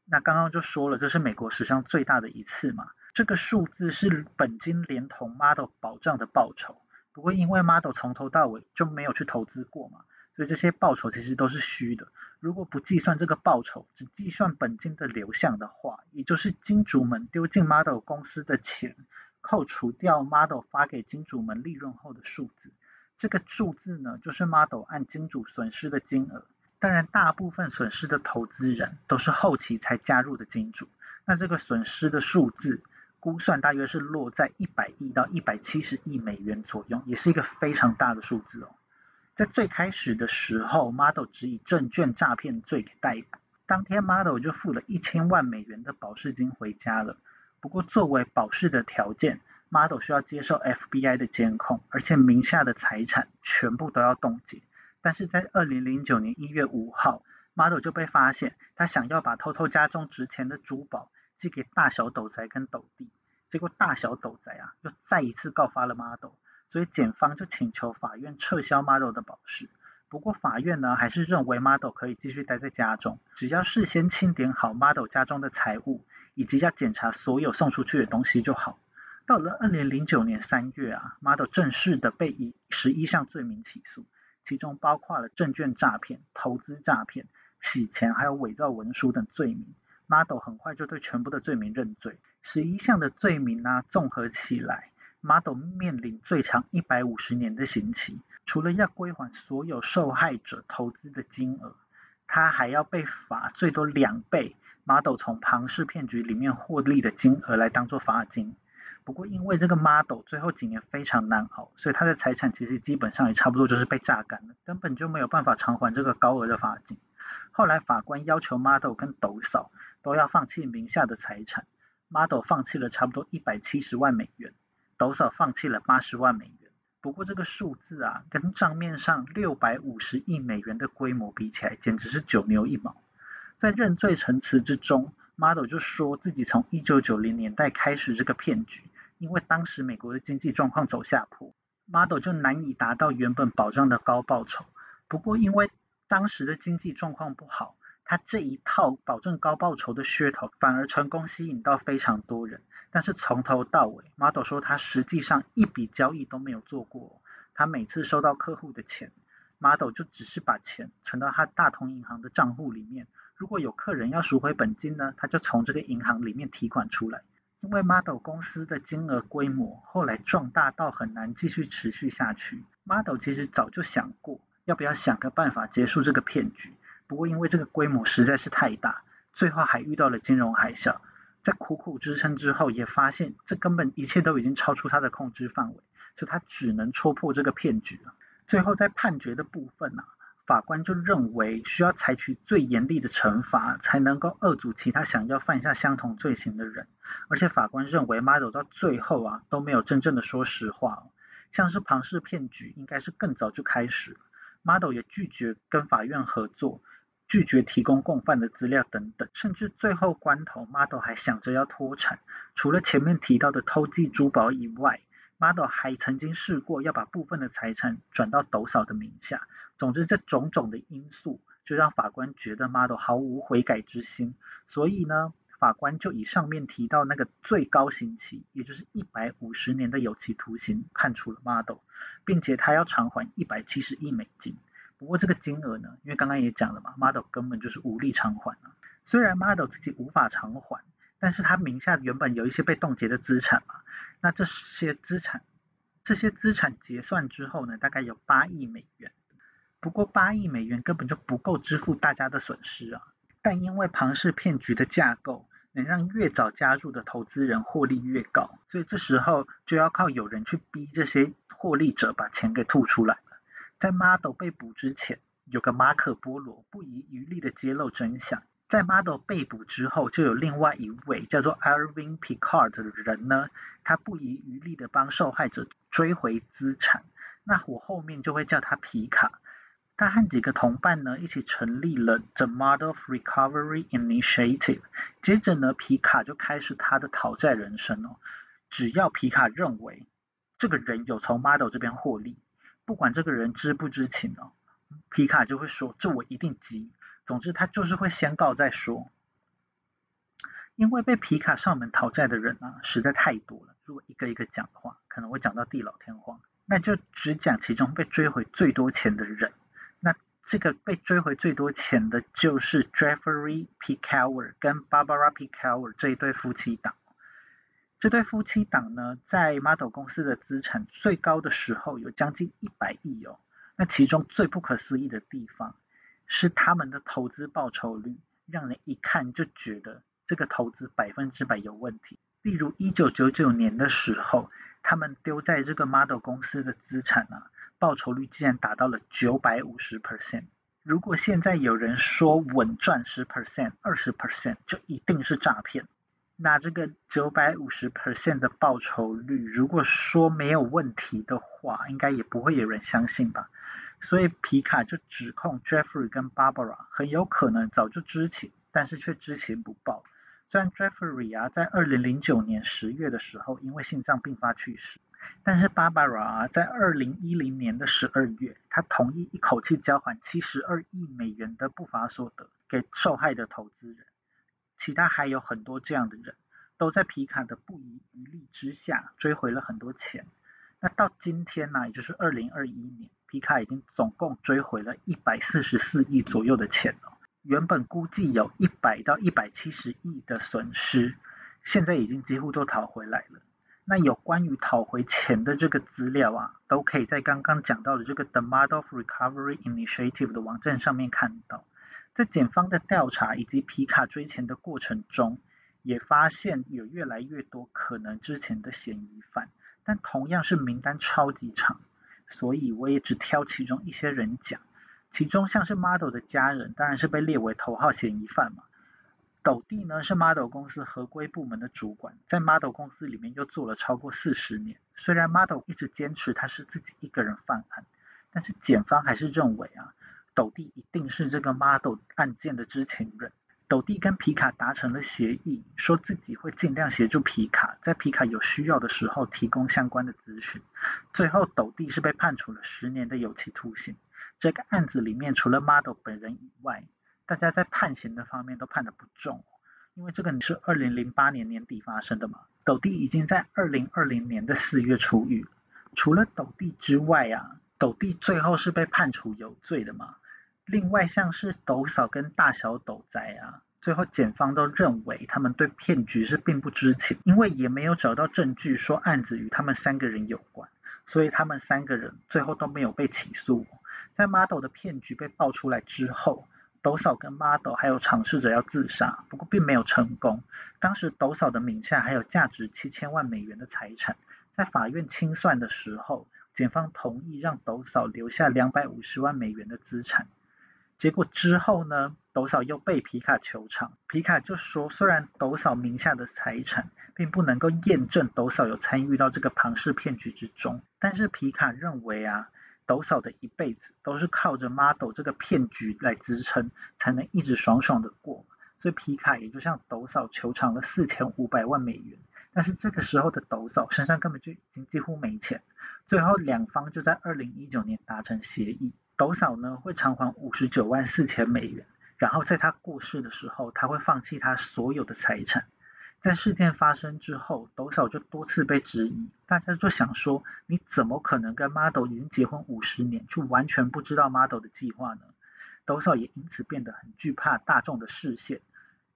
那刚刚就说了，这是美国史上最大的一次嘛。这个数字是本金连同 Model 保障的报酬。不过因为 Model 从头到尾就没有去投资过嘛，所以这些报酬其实都是虚的。如果不计算这个报酬，只计算本金的流向的话，也就是金主们丢进 Model 公司的钱，扣除掉 Model 发给金主们利润后的数字。这个数字呢，就是 Model 按金主损失的金额。当然，大部分损失的投资人都是后期才加入的金主。那这个损失的数字，估算大约是落在一百亿到一百七十亿美元左右，也是一个非常大的数字哦。在最开始的时候，Model 只以证券诈骗罪给逮捕，当天 Model 就付了一千万美元的保释金回家了。不过作为保释的条件，Model 需要接受 FBI 的监控，而且名下的财产全部都要冻结。但是在二零零九年一月五号，Model 就被发现他想要把偷偷家中值钱的珠宝寄给大小斗宅跟斗弟，结果大小斗宅啊又再一次告发了 Model，所以检方就请求法院撤销 Model 的保释。不过法院呢还是认为 Model 可以继续待在家中，只要事先清点好 Model 家中的财物，以及要检查所有送出去的东西就好。到了二零零九年三月啊，Model 正式的被以十一项罪名起诉。其中包括了证券诈骗、投资诈骗、洗钱，还有伪造文书等罪名。Model 很快就对全部的罪名认罪。十一项的罪名呢，综合起来，Model 面临最长一百五十年的刑期。除了要归还所有受害者投资的金额，他还要被罚最多两倍 Model 从庞氏骗局里面获利的金额来当做罚金。不过，因为这个 model 最后几年非常难熬，所以他的财产其实基本上也差不多就是被榨干了，根本就没有办法偿还这个高额的罚金。后来法官要求 model 跟斗嫂都要放弃名下的财产，model 放弃了差不多一百七十万美元，斗嫂放弃了八十万美元。不过这个数字啊，跟账面上六百五十亿美元的规模比起来，简直是九牛一毛。在认罪陈词之中，model 就说自己从一九九零年代开始这个骗局。因为当时美国的经济状况走下坡，Model 就难以达到原本保障的高报酬。不过因为当时的经济状况不好，他这一套保证高报酬的噱头反而成功吸引到非常多人。但是从头到尾，Model 说他实际上一笔交易都没有做过。他每次收到客户的钱，Model 就只是把钱存到他大同银行的账户里面。如果有客人要赎回本金呢，他就从这个银行里面提款出来。因为 Model 公司的金额规模后来壮大到很难继续持续下去，Model 其实早就想过要不要想个办法结束这个骗局，不过因为这个规模实在是太大，最后还遇到了金融海啸，在苦苦支撑之后，也发现这根本一切都已经超出他的控制范围，所以他只能戳破这个骗局了。最后在判决的部分呢？法官就认为需要采取最严厉的惩罚，才能够遏阻其他想要犯下相同罪行的人。而且法官认为，Model 到最后啊都没有真正的说实话，像是庞氏骗局应该是更早就开始了。Model 也拒绝跟法院合作，拒绝提供共犯的资料等等，甚至最后关头，Model 还想着要脱产。除了前面提到的偷寄珠宝以外，Model 还曾经试过要把部分的财产转到斗嫂的名下。总之，这种种的因素就让法官觉得 Model 毫无悔改之心，所以呢，法官就以上面提到那个最高刑期，也就是一百五十年的有期徒刑，判处了 Model，并且他要偿还一百七十亿美金。不过这个金额呢，因为刚刚也讲了嘛，Model 根本就是无力偿还啊。虽然 Model 自己无法偿还，但是他名下原本有一些被冻结的资产嘛，那这些资产，这些资产结算之后呢，大概有八亿美元。不过八亿美元根本就不够支付大家的损失啊！但因为庞氏骗局的架构能让越早加入的投资人获利越高，所以这时候就要靠有人去逼这些获利者把钱给吐出来。在 Model 被捕之前，有个马可波罗不遗余力的揭露真相；在 Model 被捕之后，就有另外一位叫做 Alvin Picard 的人呢，他不遗余力的帮受害者追回资产。那我后面就会叫他皮卡。他和几个同伴呢一起成立了 The Model of Recovery Initiative。接着呢，皮卡就开始他的讨债人生哦。只要皮卡认为这个人有从 Model 这边获利，不管这个人知不知情哦，皮卡就会说这我一定急。总之他就是会先告再说。因为被皮卡上门讨债的人啊实在太多了，如果一个一个讲的话，可能会讲到地老天荒。那就只讲其中被追回最多钱的人。那这个被追回最多钱的就是 Jeffrey Picower 跟 Barbara P. Cower 这一对夫妻档。这对夫妻档呢，在 Model 公司的资产最高的时候有将近一百亿哦。那其中最不可思议的地方是他们的投资报酬率，让人一看就觉得这个投资百分之百有问题。例如一九九九年的时候，他们丢在这个 model 公司的资产啊，报酬率竟然达到了九百五十 percent。如果现在有人说稳赚十 percent、二十 percent，就一定是诈骗。那这个九百五十 percent 的报酬率，如果说没有问题的话，应该也不会有人相信吧。所以皮卡就指控 Jeffrey 跟 Barbara 很有可能早就知情，但是却知情不报。虽然 Jeffrey 啊在二零零九年十月的时候因为心脏病发去世，但是 Barbara 啊在二零一零年的十二月，他同意一口气交还七十二亿美元的不法所得给受害的投资人。其他还有很多这样的人，都在皮卡的不遗余力之下追回了很多钱。那到今天呢，也就是二零二一年，皮卡已经总共追回了一百四十四亿左右的钱了。原本估计有一百到一百七十亿的损失，现在已经几乎都讨回来了。那有关于讨回钱的这个资料啊，都可以在刚刚讲到的这个 The Model of Recovery Initiative 的网站上面看到。在检方的调查以及皮卡追钱的过程中，也发现有越来越多可能之前的嫌疑犯，但同样是名单超级长，所以我也只挑其中一些人讲。其中像是 Model 的家人，当然是被列为头号嫌疑犯嘛。斗弟呢是 Model 公司合规部门的主管，在 Model 公司里面又做了超过四十年。虽然 Model 一直坚持他是自己一个人犯案，但是检方还是认为啊。斗弟一定是这个 model 案件的知情人。斗弟跟皮卡达成了协议，说自己会尽量协助皮卡，在皮卡有需要的时候提供相关的资讯。最后，斗弟是被判处了十年的有期徒刑。这个案子里面，除了 model 本人以外，大家在判刑的方面都判的不重，因为这个是二零零八年年底发生的嘛。斗弟已经在二零二零年的四月出狱。除了斗弟之外啊，斗弟最后是被判处有罪的嘛。另外像是斗嫂跟大小斗仔啊，最后检方都认为他们对骗局是并不知情，因为也没有找到证据说案子与他们三个人有关，所以他们三个人最后都没有被起诉。在 model 的骗局被爆出来之后，斗嫂跟 model 还有尝试着要自杀，不过并没有成功。当时斗嫂的名下还有价值七千万美元的财产，在法院清算的时候，检方同意让斗嫂留下两百五十万美元的资产。结果之后呢，斗嫂又被皮卡求偿，皮卡就说，虽然斗嫂名下的财产并不能够验证斗嫂有参与到这个庞氏骗局之中，但是皮卡认为啊，斗嫂的一辈子都是靠着 model 这个骗局来支撑，才能一直爽爽的过，所以皮卡也就向斗嫂求偿了四千五百万美元，但是这个时候的斗嫂身上根本就已经几乎没钱，最后两方就在二零一九年达成协议。斗嫂呢会偿还五十九万四千美元，然后在他过世的时候，他会放弃他所有的财产。在事件发生之后，斗嫂就多次被质疑，大家就想说，你怎么可能跟 model 已经结婚五十年，就完全不知道 model 的计划呢？斗嫂也因此变得很惧怕大众的视线，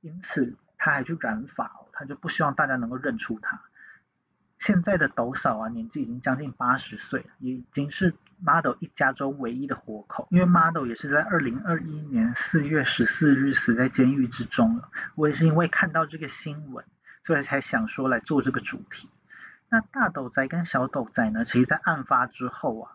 因此他还去染发，他就不希望大家能够认出他。现在的斗嫂啊，年纪已经将近八十岁，也已经是。Model 一家中唯一的活口，因为 Model 也是在二零二一年四月十四日死在监狱之中了。我也是因为看到这个新闻，所以才想说来做这个主题。那大斗仔跟小斗仔呢，其实在案发之后啊，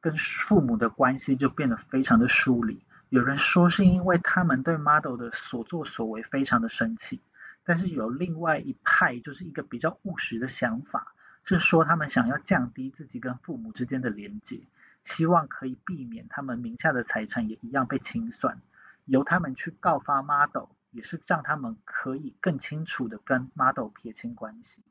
跟父母的关系就变得非常的疏离。有人说是因为他们对 Model 的所作所为非常的生气，但是有另外一派就是一个比较务实的想法，是说他们想要降低自己跟父母之间的连接。希望可以避免他们名下的财产也一样被清算，由他们去告发马斗也是让他们可以更清楚的跟马斗撇清关系。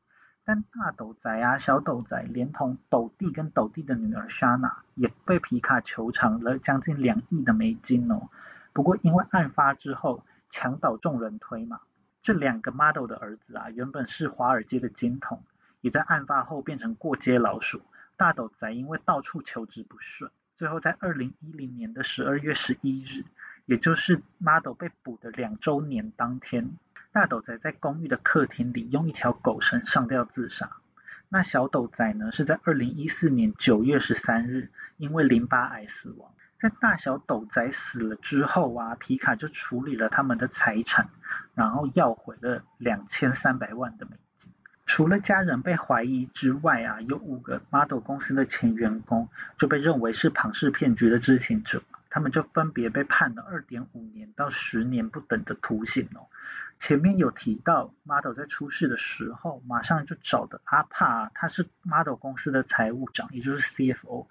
但大斗仔啊、小斗仔，连同斗弟跟斗弟的女儿莎娜也被皮卡求偿了将近两亿的美金哦。不过因为案发之后墙倒众人推嘛，这两个 model 的儿子啊，原本是华尔街的金童，也在案发后变成过街老鼠。大斗仔因为到处求职不顺，最后在二零一零年的十二月十一日，也就是 model 被捕的两周年当天，大斗仔在公寓的客厅里用一条狗绳上吊自杀。那小斗仔呢，是在二零一四年九月十三日因为淋巴癌死亡。在大小斗仔死了之后啊，皮卡就处理了他们的财产，然后要回了两千三百万的美金。除了家人被怀疑之外啊，有五个 model 公司的前员工就被认为是庞氏骗局的知情者，他们就分别被判了二点五年到十年不等的徒刑哦。前面有提到，model 在出事的时候，马上就找的阿帕，他是 model 公司的财务长，也就是 CFO，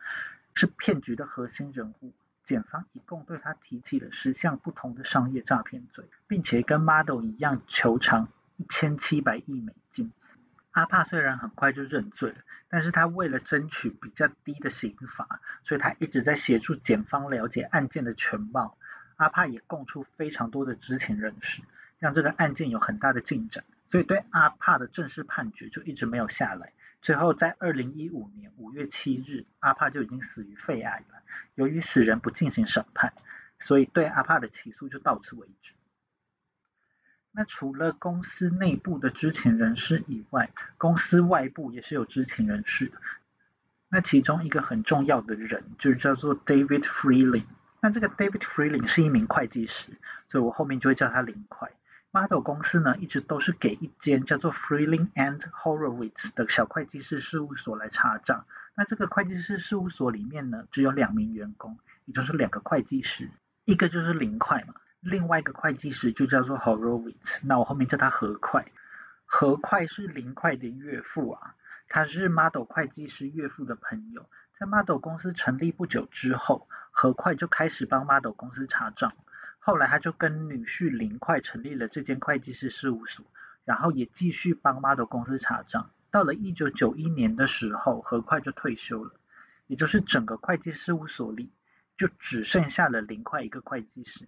是骗局的核心人物。检方一共对他提起了十项不同的商业诈骗罪，并且跟 model 一样求偿一千七百亿美金。阿帕虽然很快就认罪了，但是他为了争取比较低的刑罚，所以他一直在协助检方了解案件的全貌。阿帕也供出非常多的知情人士，让这个案件有很大的进展。所以对阿帕的正式判决就一直没有下来。最后在二零一五年五月七日，阿帕就已经死于肺癌了。由于死人不进行审判，所以对阿帕的起诉就到此为止。那除了公司内部的知情人士以外，公司外部也是有知情人士的。那其中一个很重要的人就是叫做 David Freeling。那这个 David Freeling 是一名会计师，所以我后面就会叫他林快。Model 公司呢一直都是给一间叫做 Freeling and Horowitz 的小会计师事务所来查账。那这个会计师事务所里面呢，只有两名员工，也就是两个会计师，一个就是林快嘛，另外一个会计师就叫做 Horowitz，那我后面叫他何快。何快是林快的岳父啊，他是 Model 会计师岳父的朋友，在 Model 公司成立不久之后，何快就开始帮 Model 公司查账，后来他就跟女婿林快成立了这间会计师事务所，然后也继续帮 Model 公司查账。到了一九九一年的时候，何快就退休了，也就是整个会计事务所里就只剩下了林快一个会计师。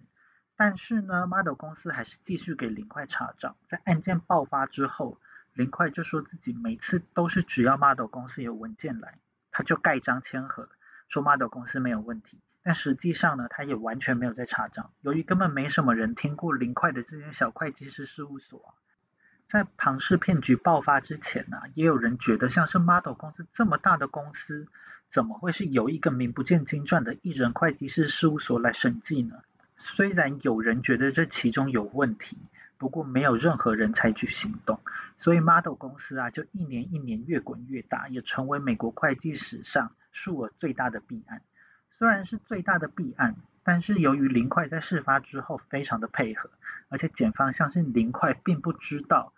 但是呢，model 公司还是继续给林快查账。在案件爆发之后，林快就说自己每次都是只要 model 公司有文件来，他就盖章签合，说 model 公司没有问题。但实际上呢，他也完全没有在查账。由于根本没什么人听过林快的这间小会计师事务所。在庞氏骗局爆发之前呢，也有人觉得像是 Model 公司这么大的公司，怎么会是由一个名不见经传的艺人会计师事务所来审计呢？虽然有人觉得这其中有问题，不过没有任何人采取行动，所以 Model 公司啊就一年一年越滚越大，也成为美国会计史上数额最大的弊案。虽然是最大的弊案。但是由于林快在事发之后非常的配合，而且检方相信林快并不知道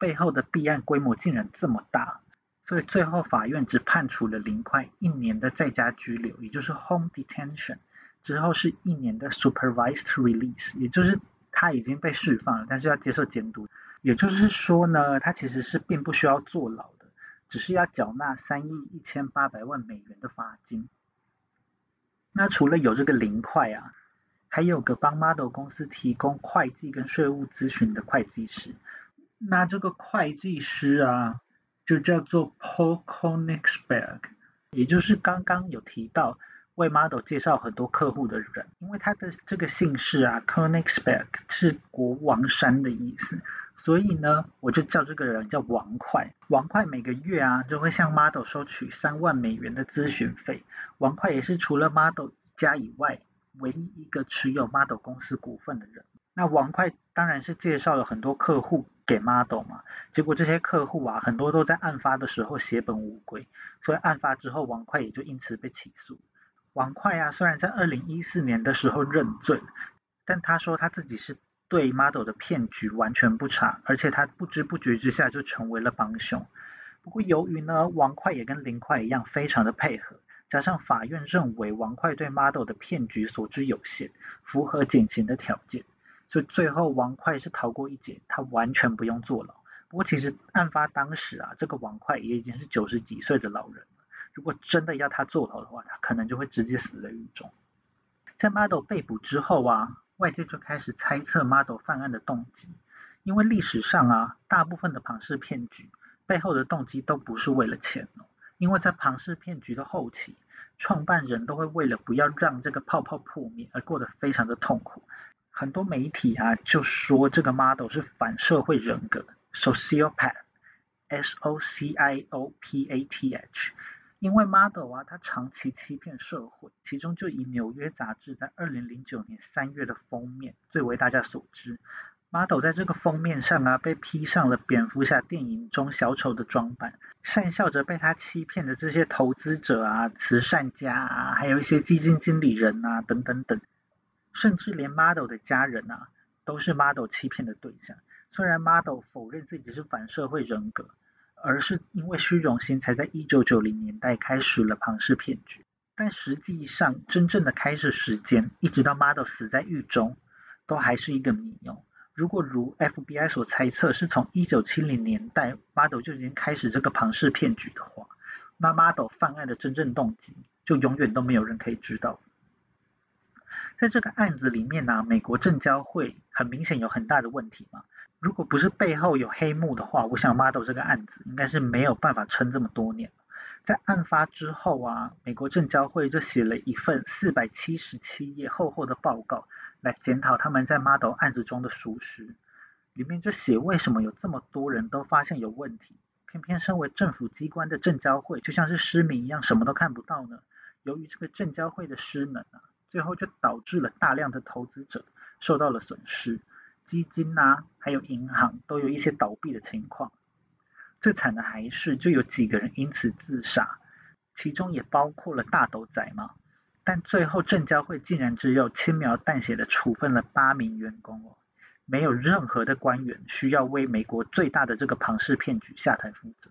背后的弊案规模竟然这么大，所以最后法院只判处了林快一年的在家拘留，也就是 home detention，之后是一年的 supervised release，也就是他已经被释放了，但是要接受监督。也就是说呢，他其实是并不需要坐牢的，只是要缴纳三亿一千八百万美元的罚金。那除了有这个零块啊，还有个帮 Model 公司提供会计跟税务咨询的会计师。那这个会计师啊，就叫做 Paul Konigsberg，也就是刚刚有提到为 Model 介绍很多客户的人。因为他的这个姓氏啊，Konigsberg 是国王山的意思，所以呢，我就叫这个人叫王快。王快每个月啊，就会向 Model 收取三万美元的咨询费。王快也是除了 Model 家以外，唯一一个持有 Model 公司股份的人。那王快当然是介绍了很多客户给 Model 嘛，结果这些客户啊，很多都在案发的时候血本无归，所以案发之后，王快也就因此被起诉。王快啊，虽然在二零一四年的时候认罪，但他说他自己是对 Model 的骗局完全不查，而且他不知不觉之下就成为了帮凶。不过由于呢，王快也跟林快一样，非常的配合。加上法院认为王快对 Model 的骗局所知有限，符合减刑的条件，所以最后王快是逃过一劫，他完全不用坐牢。不过其实案发当时啊，这个王快也已经是九十几岁的老人了，如果真的要他坐牢的话，他可能就会直接死在狱中。在 Model 被捕之后啊，外界就开始猜测 Model 犯案的动机，因为历史上啊，大部分的庞氏骗局背后的动机都不是为了钱哦。因为在庞氏骗局的后期，创办人都会为了不要让这个泡泡破灭而过得非常的痛苦。很多媒体啊就说这个 model 是反社会人格 （sociopath），S O C I O P A T H。因为 model 啊，他长期欺骗社会，其中就以《纽约杂志》在二零零九年三月的封面最为大家所知。Model 在这个封面上啊，被披上了蝙蝠侠电影中小丑的装扮，讪笑着被他欺骗的这些投资者啊、慈善家啊，还有一些基金经理人啊，等等等，甚至连 Model 的家人啊，都是 Model 欺骗的对象。虽然 Model 否认自己是反社会人格，而是因为虚荣心才在一九九零年代开始了庞氏骗局，但实际上真正的开始时间，一直到 Model 死在狱中，都还是一个谜哦。如果如 FBI 所猜测，是从一九七零年代 Model 就已经开始这个庞氏骗局的话，那 Model 犯案的真正动机，就永远都没有人可以知道。在这个案子里面呢，美国证交会很明显有很大的问题嘛。如果不是背后有黑幕的话，我想 Model 这个案子应该是没有办法撑这么多年。在案发之后啊，美国证交会就写了一份四百七十七页厚厚的报告，来检讨他们在 Model 案子中的疏失。里面就写为什么有这么多人都发现有问题，偏偏身为政府机关的证交会就像是失明一样，什么都看不到呢？由于这个证交会的失能啊，最后就导致了大量的投资者受到了损失。基金呐，还有银行都有一些倒闭的情况。最惨的还是就有几个人因此自杀，其中也包括了大斗仔嘛。但最后证交会竟然只有轻描淡写的处分了八名员工哦，没有任何的官员需要为美国最大的这个庞氏骗局下台负责。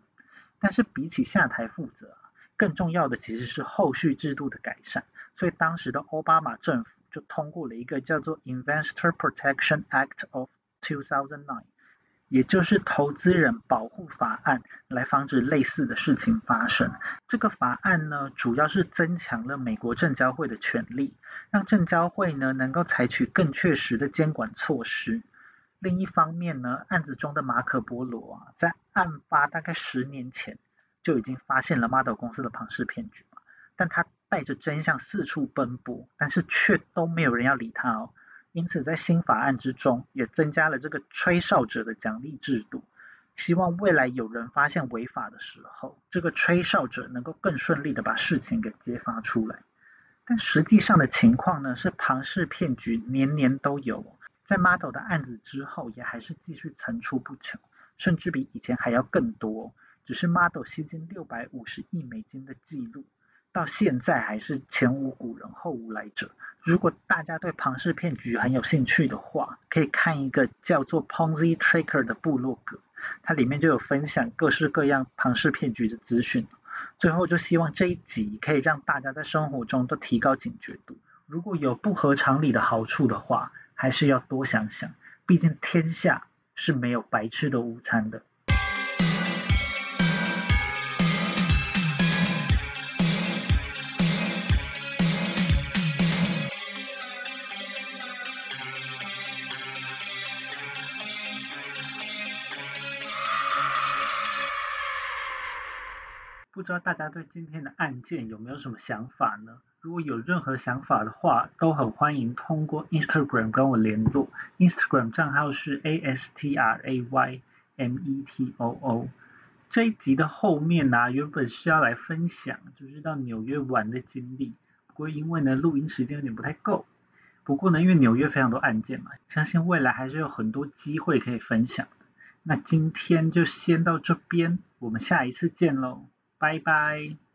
但是比起下台负责，更重要的其实是后续制度的改善。所以当时的奥巴马政府。就通过了一个叫做 Investor Protection Act of 2009，也就是投资人保护法案，来防止类似的事情发生。这个法案呢，主要是增强了美国证交会的权利，让证交会呢能够采取更确实的监管措施。另一方面呢，案子中的马可波罗啊，在案发大概十年前就已经发现了 Model 公司的庞氏骗局但他带着真相四处奔波，但是却都没有人要理他哦。因此，在新法案之中，也增加了这个吹哨者的奖励制度，希望未来有人发现违法的时候，这个吹哨者能够更顺利的把事情给揭发出来。但实际上的情况呢，是庞氏骗局年年都有，在 Model 的案子之后，也还是继续层出不穷，甚至比以前还要更多。只是 Model 吸金六百五十亿美金的记录。到现在还是前无古人后无来者。如果大家对庞氏骗局很有兴趣的话，可以看一个叫做 Ponzi Tracker 的部落格，它里面就有分享各式各样庞氏骗局的资讯。最后就希望这一集可以让大家在生活中都提高警觉度。如果有不合常理的好处的话，还是要多想想，毕竟天下是没有白吃的午餐的。不知道大家对今天的案件有没有什么想法呢？如果有任何想法的话，都很欢迎通过 Instagram 跟我联络。Instagram 账号是 A S T R A Y M E T O O。这一集的后面呢，原本是要来分享就是到纽约玩的经历，不过因为呢录音时间有点不太够。不过呢，因为纽约非常多案件嘛，相信未来还是有很多机会可以分享。那今天就先到这边，我们下一次见喽。拜拜。